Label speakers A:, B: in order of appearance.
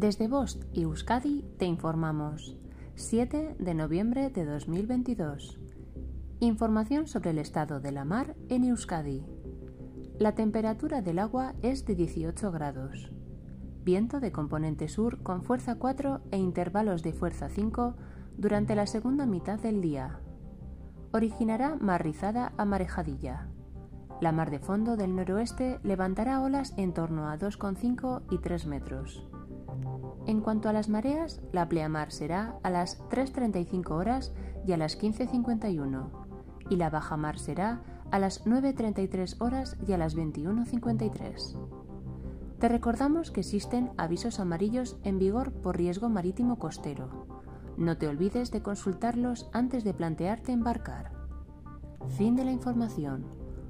A: Desde Bost y Euskadi te informamos. 7 de noviembre de 2022. Información sobre el estado de la mar en Euskadi. La temperatura del agua es de 18 grados. Viento de componente sur con fuerza 4 e intervalos de fuerza 5 durante la segunda mitad del día. Originará mar rizada a marejadilla. La mar de fondo del noroeste levantará olas en torno a 2,5 y 3 metros. En cuanto a las mareas, la pleamar será a las 3.35 horas y a las 15.51 y la bajamar será a las 9.33 horas y a las 21.53. Te recordamos que existen avisos amarillos en vigor por riesgo marítimo costero. No te olvides de consultarlos antes de plantearte embarcar. Fin de la información.